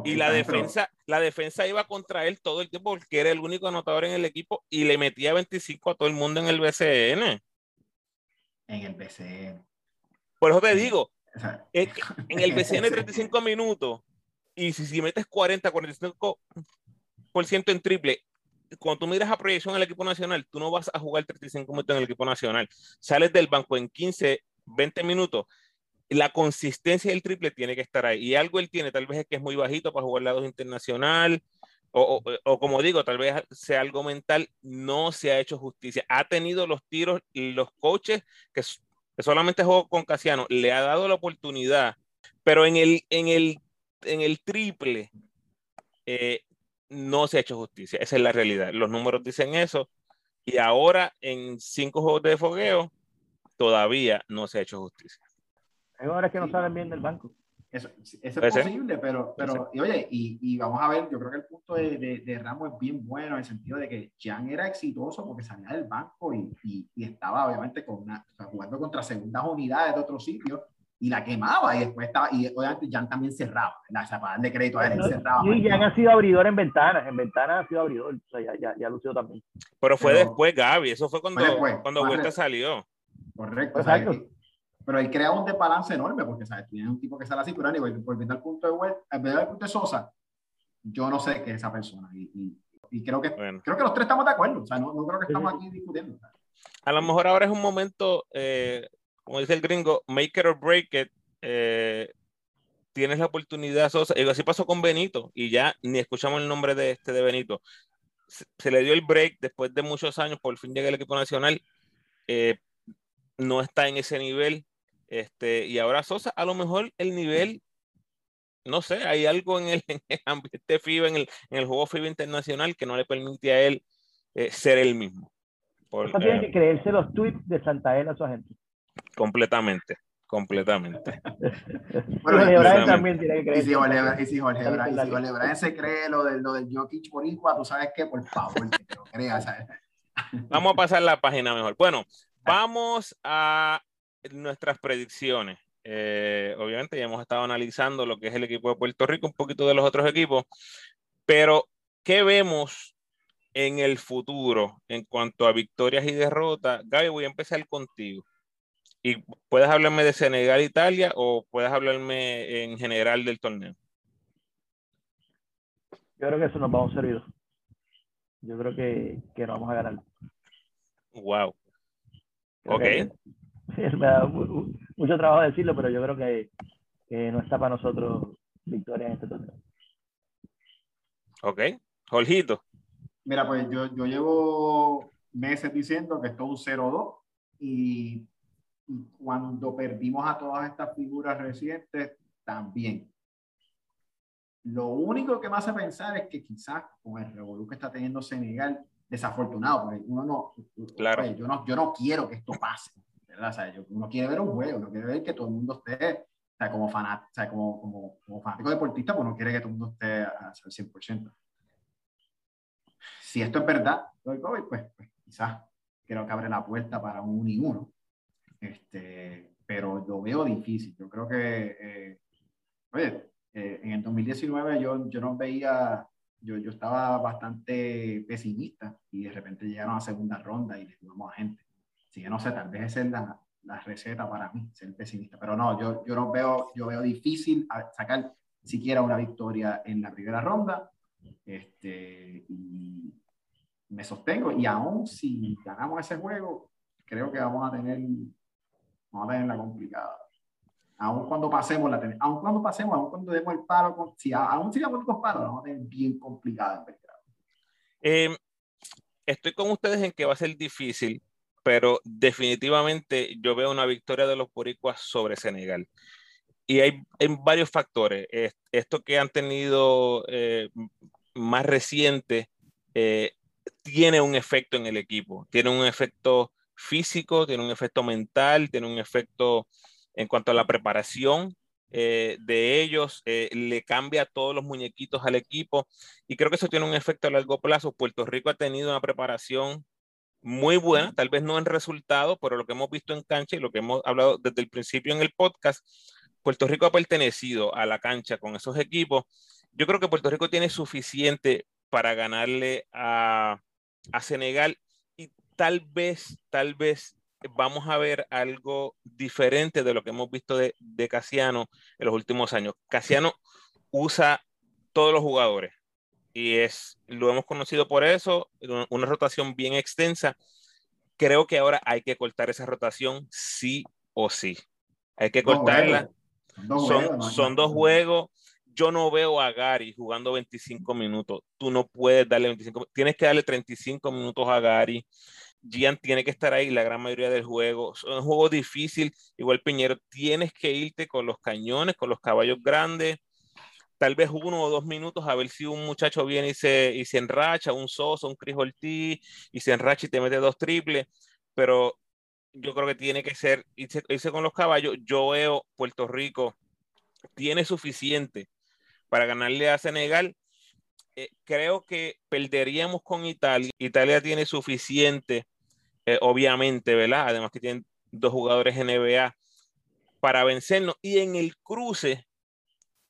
A: Y la defensa, la defensa iba contra él todo el tiempo porque era el único anotador en el equipo y le metía 25 a todo el mundo en el BCN.
C: En el BCN.
A: Por eso te digo, en el BCN 35 minutos y si, si metes 40, 45% en triple, cuando tú miras a proyección al equipo nacional, tú no vas a jugar 35 minutos en el equipo nacional. Sales del banco en 15, 20 minutos. La consistencia del triple tiene que estar ahí. Y algo él tiene, tal vez es que es muy bajito para jugar lado internacional, o, o, como digo, tal vez sea algo mental, no se ha hecho justicia. Ha tenido los tiros y los coaches que, solamente jugó con Casiano, le ha dado la oportunidad, pero en el, en el en el triple eh, no se ha hecho justicia. Esa es la realidad. Los números dicen eso. Y ahora en cinco juegos de fogueo todavía no se ha hecho justicia.
B: Hay horas que no salen bien del banco.
C: Eso, es posible, pero, pero y oye, y, y, vamos a ver, yo creo que el punto de, de, Ramos es bien bueno en el sentido de que Jan era exitoso porque salía del banco y, y, y estaba obviamente con una, jugando contra segundas unidades de otro sitio y la quemaba y después estaba, y obviamente Jan también cerraba, la O para darle crédito a él, cerraba.
B: Y Jan ha sido abridor en ventanas, en ventanas ha sido abridor, o sea, ya, ya, ya lució también.
A: Pero fue después, Gaby, eso fue cuando, cuando Huerta salió.
C: Correcto, Exacto. Pero él crea un desbalance enorme, porque, ¿sabes? Tienes un tipo que sale así, pero anyway, volviendo al punto de Huerta, al punto de Sosa, yo no sé qué es esa persona, y, y, y creo, que, creo que los tres estamos de acuerdo, o sea, no, no creo que estamos aquí discutiendo.
A: A lo mejor ahora es un momento... Eh, como dice el gringo, make it or break it, eh, tienes la oportunidad, Sosa, y así pasó con Benito, y ya ni escuchamos el nombre de este de Benito. Se, le dio el break después de muchos años, por fin llega el equipo nacional, eh, no está en ese nivel, este, y ahora Sosa, a lo mejor el nivel, no sé, hay algo en el, ambiente FIBA, en el, en el juego FIBA internacional que no le permite a él eh, ser el mismo.
B: Por, tiene que creerse los tweets de Santa Ela a su agente.
A: Completamente, completamente.
C: bueno, Jorge también tiene que creer. Y si Jorge, y si Jorge, Jorge se cree lo del, lo del Jokic Boricua, tú sabes qué, por favor, que te lo creas.
A: Vamos a pasar la página mejor. Bueno, vamos a nuestras predicciones. Eh, obviamente ya hemos estado analizando lo que es el equipo de Puerto Rico, un poquito de los otros equipos, pero ¿qué vemos en el futuro en cuanto a victorias y derrotas? Gaby, voy a empezar contigo. Y puedes hablarme de Senegal, Italia, o puedes hablarme en general del torneo.
B: Yo creo que eso nos vamos a servir. Yo creo que, que nos vamos a ganar.
A: Wow. ok.
B: me da mucho trabajo decirlo, pero yo creo que, que no está para nosotros victoria en este torneo.
A: Ok. Jorgito.
C: Mira, pues yo, yo llevo meses diciendo que esto es un 0-2 y y cuando perdimos a todas estas figuras recientes, también. Lo único que me hace pensar es que quizás con el revolú que está teniendo Senegal, desafortunado, porque uno no,
A: claro.
C: yo no, yo no quiero que esto pase, ¿verdad? Uno quiere ver un juego, uno quiere ver que todo el mundo esté, o sea, como, fanat, como, fanático deportista, pues uno quiere que todo el mundo esté al 100%. Si esto es verdad, pues, pues quizás creo que abre la puerta para un 1 y 1 este, pero lo veo difícil. Yo creo que, eh, oye, eh, en el 2019 yo, yo no veía, yo, yo estaba bastante pesimista y de repente llegaron a segunda ronda y le jugamos a gente. Así que no sé, tal vez esa es la, la receta para mí, ser pesimista. Pero no, yo, yo no veo, yo veo difícil sacar siquiera una victoria en la primera ronda. Este, y me sostengo. Y aún si ganamos ese juego, creo que vamos a tener vamos a tenerla complicada. Aún cuando pasemos, la aún cuando pasemos, aún cuando demos el palo, si aún sigamos dos palos, vamos a tener bien complicada
A: eh, estoy con ustedes en que va a ser difícil, pero definitivamente yo veo una victoria de los boricuas sobre Senegal. Y hay, varios factores. Esto que han tenido eh, más reciente eh, tiene un efecto en el equipo, tiene un efecto físico, tiene un efecto mental, tiene un efecto en cuanto a la preparación eh, de ellos, le cambia todos los muñequitos al equipo y creo que eso tiene un efecto a largo plazo. Puerto Rico ha tenido una preparación muy buena, tal vez no en resultado, pero lo que hemos visto en cancha y lo que hemos hablado desde el principio en el podcast, Puerto Rico ha pertenecido a la cancha con esos equipos. Yo creo que Puerto Rico tiene suficiente para ganarle a, a Senegal y tal vez, tal vez vamos a ver algo diferente de lo que hemos visto de, de Casiano en los últimos años. Casiano usa todos los jugadores y es, lo hemos conocido por eso, una rotación bien extensa. Creo que ahora hay que cortar esa rotación sí o sí. Hay que cortarla. son, son dos juegos. Yo no veo a Gary jugando 25 minutos. Tú no puedes darle 25. Tienes que darle 35 minutos a Gary. Gian tiene que estar ahí la gran mayoría del juego. Es un juego difícil. Igual Piñero, tienes que irte con los cañones, con los caballos grandes tal vez uno o dos minutos a ver si un muchacho viene y se, y se enracha, un Soso, un Chris Ortiz, y se enracha y te mete dos triples, pero yo creo que tiene que ser irse, con los caballos. Yo veo Puerto Rico tiene suficiente para ganarle a Senegal. Eh, creo que perderíamos con Italia. Italia tiene suficiente, eh, obviamente, ¿verdad? Además que tienen dos jugadores NBA para vencernos. Y en el cruce,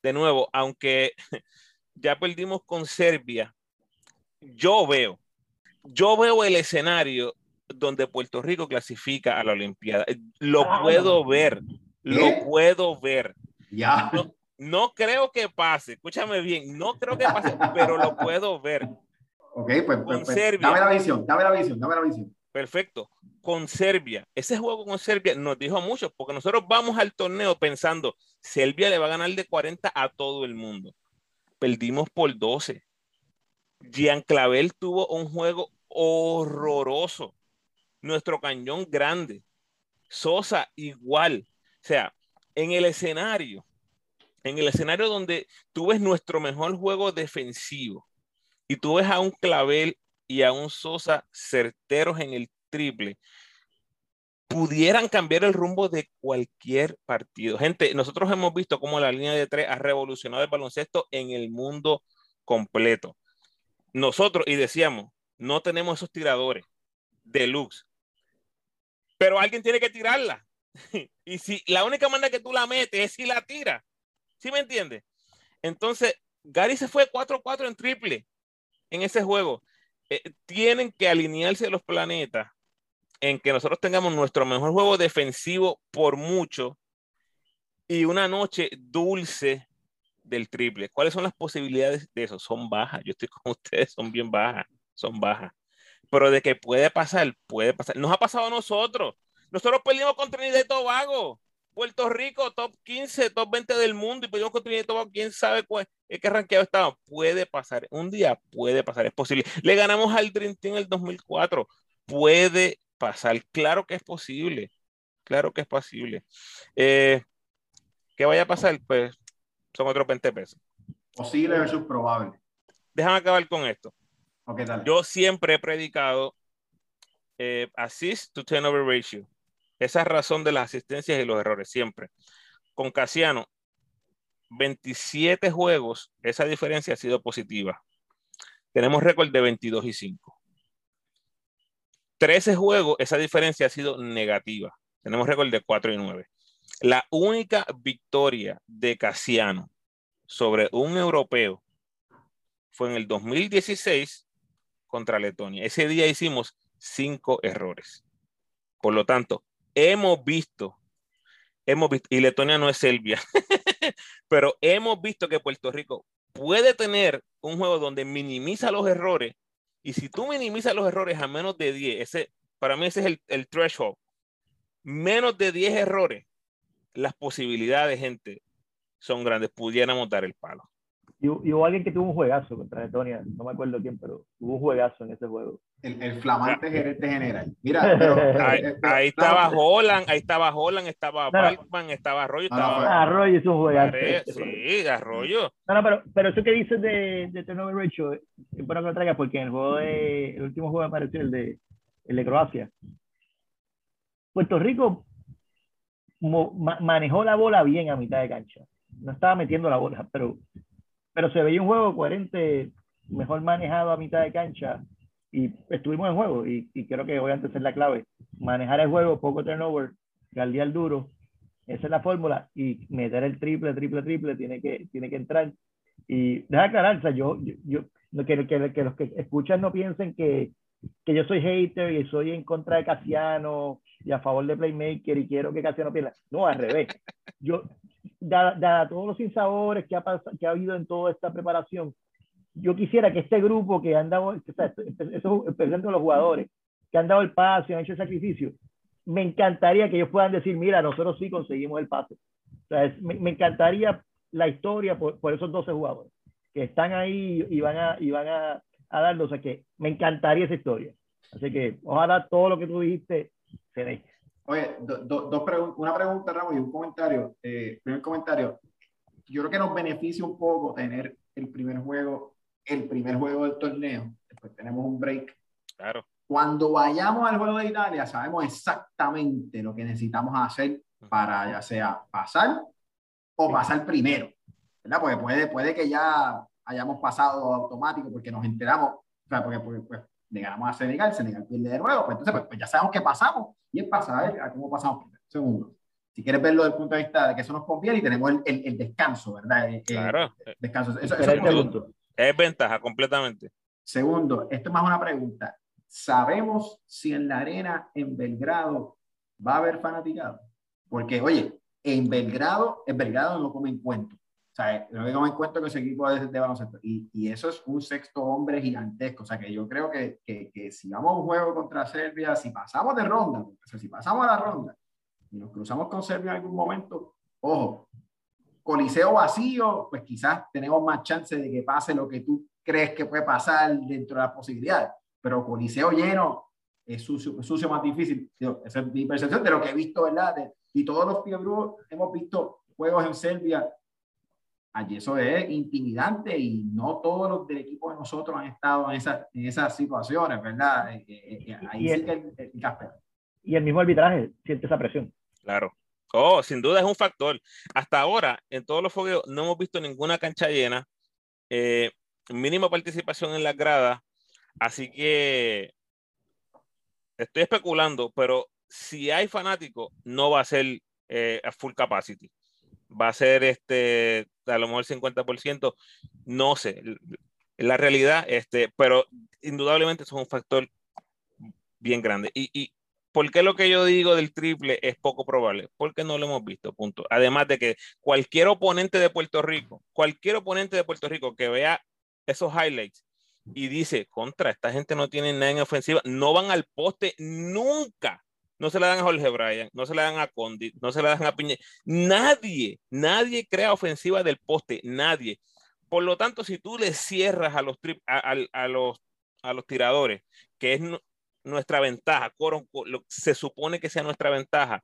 A: de nuevo, aunque ya perdimos con Serbia, yo veo, yo veo el escenario donde Puerto Rico clasifica a la Olimpiada. Lo puedo ver, lo puedo ver.
C: Ya.
A: No, creo que pase, escúchame bien, no creo que pase, pero lo puedo ver.
C: Ok, pues, pues, pues dame la visión, dame la visión, dame la visión.
A: Perfecto. Con Serbia, ese juego con Serbia nos dijo mucho, porque nosotros vamos al torneo pensando, Serbia le va a ganar de 40 a todo el mundo. Perdimos por 12. Gian Clavel tuvo un juego horroroso. Nuestro cañón grande. Sosa igual. O sea, en el escenario, en el escenario donde tú ves nuestro mejor juego defensivo y tú ves a un Clavel y a un Sosa certeros en el triple, pudieran cambiar el rumbo de cualquier partido. Gente, nosotros hemos visto cómo la línea de tres ha revolucionado el baloncesto en el mundo completo. Nosotros, y decíamos, no tenemos esos tiradores deluxe, pero alguien tiene que tirarla. y si la única manera que tú la metes es si la tira, ¿sí me entiendes? Entonces, Gary se fue 4-4 en triple en ese juego. Eh, tienen que alinearse los planetas en que nosotros tengamos nuestro mejor juego defensivo por mucho y una noche dulce del triple. ¿Cuáles son las posibilidades de eso? Son bajas. Yo estoy con ustedes, son bien bajas, son bajas. Pero de que puede pasar, puede pasar. Nos ha pasado a nosotros. Nosotros perdimos contra Trinidad y Tobago. Puerto Rico, top 15, top 20 del mundo y Trinidad y Tobago. ¿Quién sabe cuál, qué ranqueado estaba? Puede pasar. Un día puede pasar, es posible. Le ganamos al Dream Team en el 2004. Puede pasar. Claro que es posible. Claro que es posible. Eh, ¿Qué vaya a pasar? Pues son otros 20 pesos.
C: Posible versus probable.
A: Déjame acabar con esto.
C: Okay, dale.
A: Yo siempre he predicado eh, assist to turnover ratio. Esa es razón de las asistencias y los errores, siempre. Con Casiano, 27 juegos, esa diferencia ha sido positiva. Tenemos récord de 22 y 5. 13 juegos, esa diferencia ha sido negativa. Tenemos récord de 4 y 9. La única victoria de Casiano sobre un europeo fue en el 2016 contra Letonia. Ese día hicimos cinco errores. Por lo tanto, hemos visto, hemos visto, y Letonia no es Serbia, pero hemos visto que Puerto Rico puede tener un juego donde minimiza los errores y si tú minimizas los errores a menos de 10, ese, para mí ese es el, el threshold. Menos de 10 errores, las posibilidades, gente, son grandes. Pudiéramos dar el palo.
B: Y, hubo alguien que tuvo un juegazo contra Letonia, no me acuerdo quién, pero tuvo un juegazo en ese juego.
C: El, el flamante gerente general. Mira, pero,
A: ahí, eh, ahí, estaba Holland, ahí estaba Holland, estaba no, estaba Arroyo. Estaba...
B: Arroyo es un juegazo.
A: Sí, Arroyo.
B: No, no, pero, pero eso que dices de, de turnover ratio, es bueno que lo traiga porque en el juego de, el último juego me pareció el de, el de Croacia. Puerto Rico manejó la bola bien a mitad de cancha. No estaba metiendo la bola, pero, pero se veía un juego coherente, mejor manejado a mitad de cancha y estuvimos en juego y, creo que obviamente esa es la clave. Manejar el juego, poco turnover, al duro, esa es la fórmula y meter el triple, triple, triple, tiene que, tiene que entrar. Y deja aclarar, o sea, yo, yo, yo que, que, que los que escuchan no piensen que, que yo soy hater y soy en contra de Casiano y a favor de Playmaker y quiero que Casiano pierda. No, al revés. Yo, dada, todos los sinsabores que ha, que ha habido en toda esta preparación, yo quisiera que este grupo que han dado, o sea, eso, presento los jugadores, que han dado el paso y han hecho el sacrificio, me encantaría que ellos puedan decir, mira, nosotros sí conseguimos el pase. O sea, me, encantaría la historia por, por, esos 12 jugadores que están ahí y van a, y van a, a darlo. O sea, que me encantaría esa historia. Así que ojalá todo lo que tú dijiste se dé.
C: Oye, dos preguntas, una pregunta, Ramón, y un comentario. Eh, primer comentario. Yo creo que nos beneficia un poco tener el primer juego, el primer juego del torneo. Después tenemos un break.
A: Claro.
C: Cuando vayamos al juego de Italia, sabemos exactamente lo que necesitamos hacer para ya sea pasar o pasar primero. ¿verdad? Porque puede, puede que ya hayamos pasado automático porque nos enteramos, o sea, porque, pues, le ganamos a Senegal, Senegal pierde de nuevo, pues entonces pues, pues, ya sabemos que pasamos y es pasar a cómo pasamos primero. Segundo, si quieres verlo desde el punto de vista de que eso nos conviene y tenemos el, el, descanso, ¿verdad? Eh, eh,
A: claro.
C: descanso. Eso,
A: eso es ventaja completamente.
C: Segundo, esto es más una pregunta. ¿Sabemos si en la arena en Belgrado va a haber fanaticado? Porque, oye, en Belgrado, en Belgrado no comen cuento. Sea, no tengamos en cuenta que ese equipo es de baloncesto. Y, y, eso es un sexto hombre gigantesco. O sea, que yo creo que, que, que, si vamos a un juego contra Serbia, si pasamos de ronda, o sea, si pasamos a la ronda y nos cruzamos con Serbia en algún momento, ojo, coliseo vacío, pues quizás tenemos más chance de que pase lo que tú crees que puede pasar dentro de las posibilidades pero Coliseo lleno es sucio, sucio más difícil. esa es mi percepción de lo que he visto, ¿verdad? y todos los fiebros hemos visto juegos en Serbia. Allí eso es intimidante y no todos los del equipo de nosotros han estado en, esa, en esas situaciones, ¿verdad? Eh, eh, eh, ahí y, sí que el, el,
B: y el mismo arbitraje siente esa presión.
A: Claro. Oh, sin duda es un factor. Hasta ahora, en todos los fogueos, no hemos visto ninguna cancha llena. mínima participación en las gradas. Así que estoy especulando, pero si hay fanáticos, no va a ser eh, a full capacity. Va a ser este, a lo mejor 50%, no sé. La realidad, este, pero indudablemente es un factor bien grande. Y, y ¿por qué lo que yo digo del triple es poco probable? Porque no lo hemos visto, punto. Además de que cualquier oponente de Puerto Rico, cualquier oponente de Puerto Rico que vea esos highlights y dice, contra, esta gente no tiene nada en ofensiva, no van al poste nunca. No se la dan a Jorge Bryan, no se la dan a Condit, no se la dan a Piñe. Nadie, nadie crea ofensiva del poste, nadie. Por lo tanto, si tú le cierras a los, a, los, a los tiradores, que es nuestra ventaja, se supone que sea nuestra ventaja,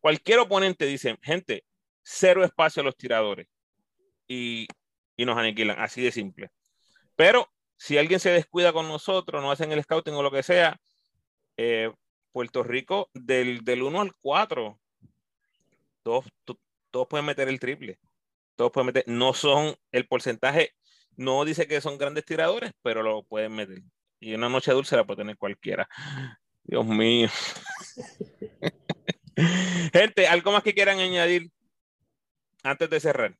A: cualquier oponente dice, gente, cero espacio a los tiradores y, y nos aniquilan, así de simple. Pero si alguien se descuida con nosotros, no hacen el scouting o lo que sea, eh, Puerto Rico del, del 1 al 4, todos, todos pueden meter el triple. Todos pueden meter, no son el porcentaje, no dice que son grandes tiradores, pero lo pueden meter. Y una noche dulce la puede tener cualquiera. Dios mío. Gente, ¿algo más que quieran añadir antes de cerrar?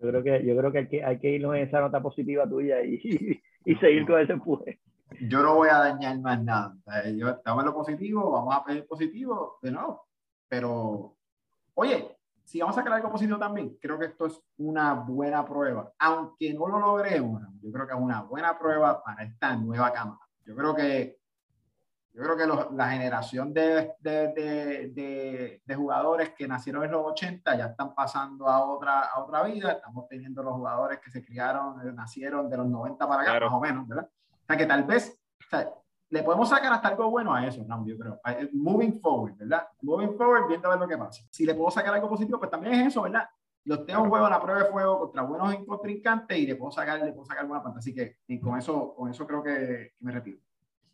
B: Yo creo que, yo creo que hay que, hay que irnos en esa nota positiva tuya y, y, seguir con ese empuje.
C: Yo no voy a dañar más nada. Yo, estamos en lo positivo, vamos a pedir positivo de nuevo. Pero, oye, si vamos a sacar algo positivo también, creo que esto es una buena prueba. Aunque no lo logremos, yo creo que es una buena prueba para esta nueva cámara. Yo creo que yo creo que la generación de, de, de, de, jugadores que nacieron en los 80 ya están pasando a otra, a otra vida. Estamos teniendo los jugadores que se criaron, nacieron de los 90 para acá, más o menos, ¿verdad? O sea, que tal vez o sea, le podemos sacar hasta algo bueno a eso, ¿no? Yo creo. Eh, moving forward, ¿verdad? Moving forward, viendo a ver lo que pasa. Si le puedo sacar algo positivo, pues también es eso, ¿verdad? Los tengo un juego a la prueba de fuego contra buenos contrincantes y le puedo sacar, le puedo sacar buena parte. Así que con eso, con eso creo que, que me retiro.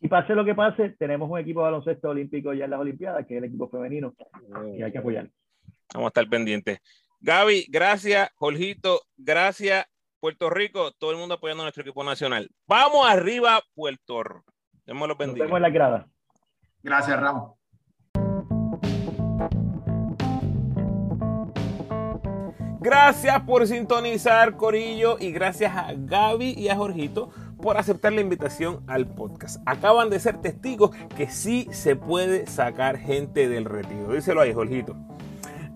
B: y pase lo que pase, tenemos un equipo de baloncesto olímpico ya en las Olimpiadas, que es el equipo femenino, y hay que apoyar.
A: Vamos a estar pendientes. Gaby, gracias. Jorgito, gracias. Puerto Rico, todo el mundo apoyando a nuestro equipo nacional. Vamos arriba, Puerto Rico. Dios me los bendiga.
B: Nos vemos en la grada.
C: Gracias, Ramos.
A: Gracias por sintonizar, Corillo, y gracias a Gaby y a Jorgito por aceptar la invitación al podcast. Acaban de ser testigos que sí se puede sacar gente del retiro. Díselo ahí, Jorgito.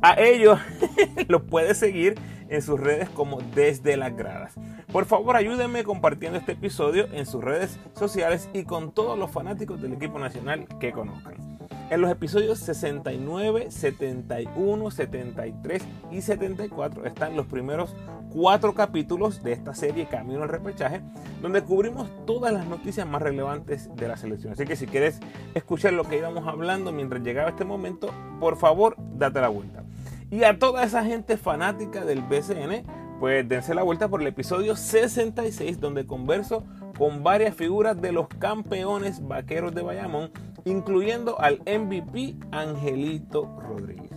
A: A ellos los puedes seguir en sus redes como desde las gradas. Por favor, ayúdenme compartiendo este episodio en sus redes sociales y con todos los fanáticos del equipo nacional que conozcan. En los episodios 69, 71, 73 y 74 están los primeros cuatro capítulos de esta serie Camino al Repechaje, donde cubrimos todas las noticias más relevantes de la selección. Así que si quieres escuchar lo que íbamos hablando mientras llegaba este momento, por favor, date la vuelta. Y a toda esa gente fanática del BCN, pues dense la vuelta por el episodio 66, donde converso con varias figuras de los campeones vaqueros de Bayamón incluyendo al MVP Angelito Rodríguez.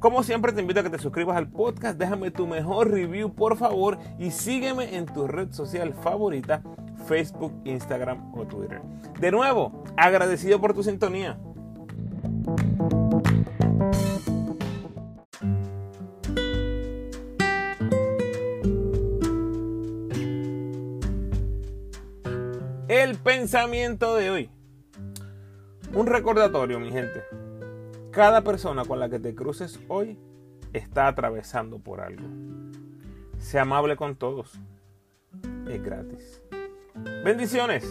A: Como siempre te invito a que te suscribas al podcast, déjame tu mejor review por favor y sígueme en tu red social favorita, Facebook, Instagram o Twitter. De nuevo, agradecido por tu sintonía. El pensamiento de hoy. Un recordatorio, mi gente. Cada persona con la que te cruces hoy está atravesando por algo. Sea amable con todos. Es gratis. Bendiciones.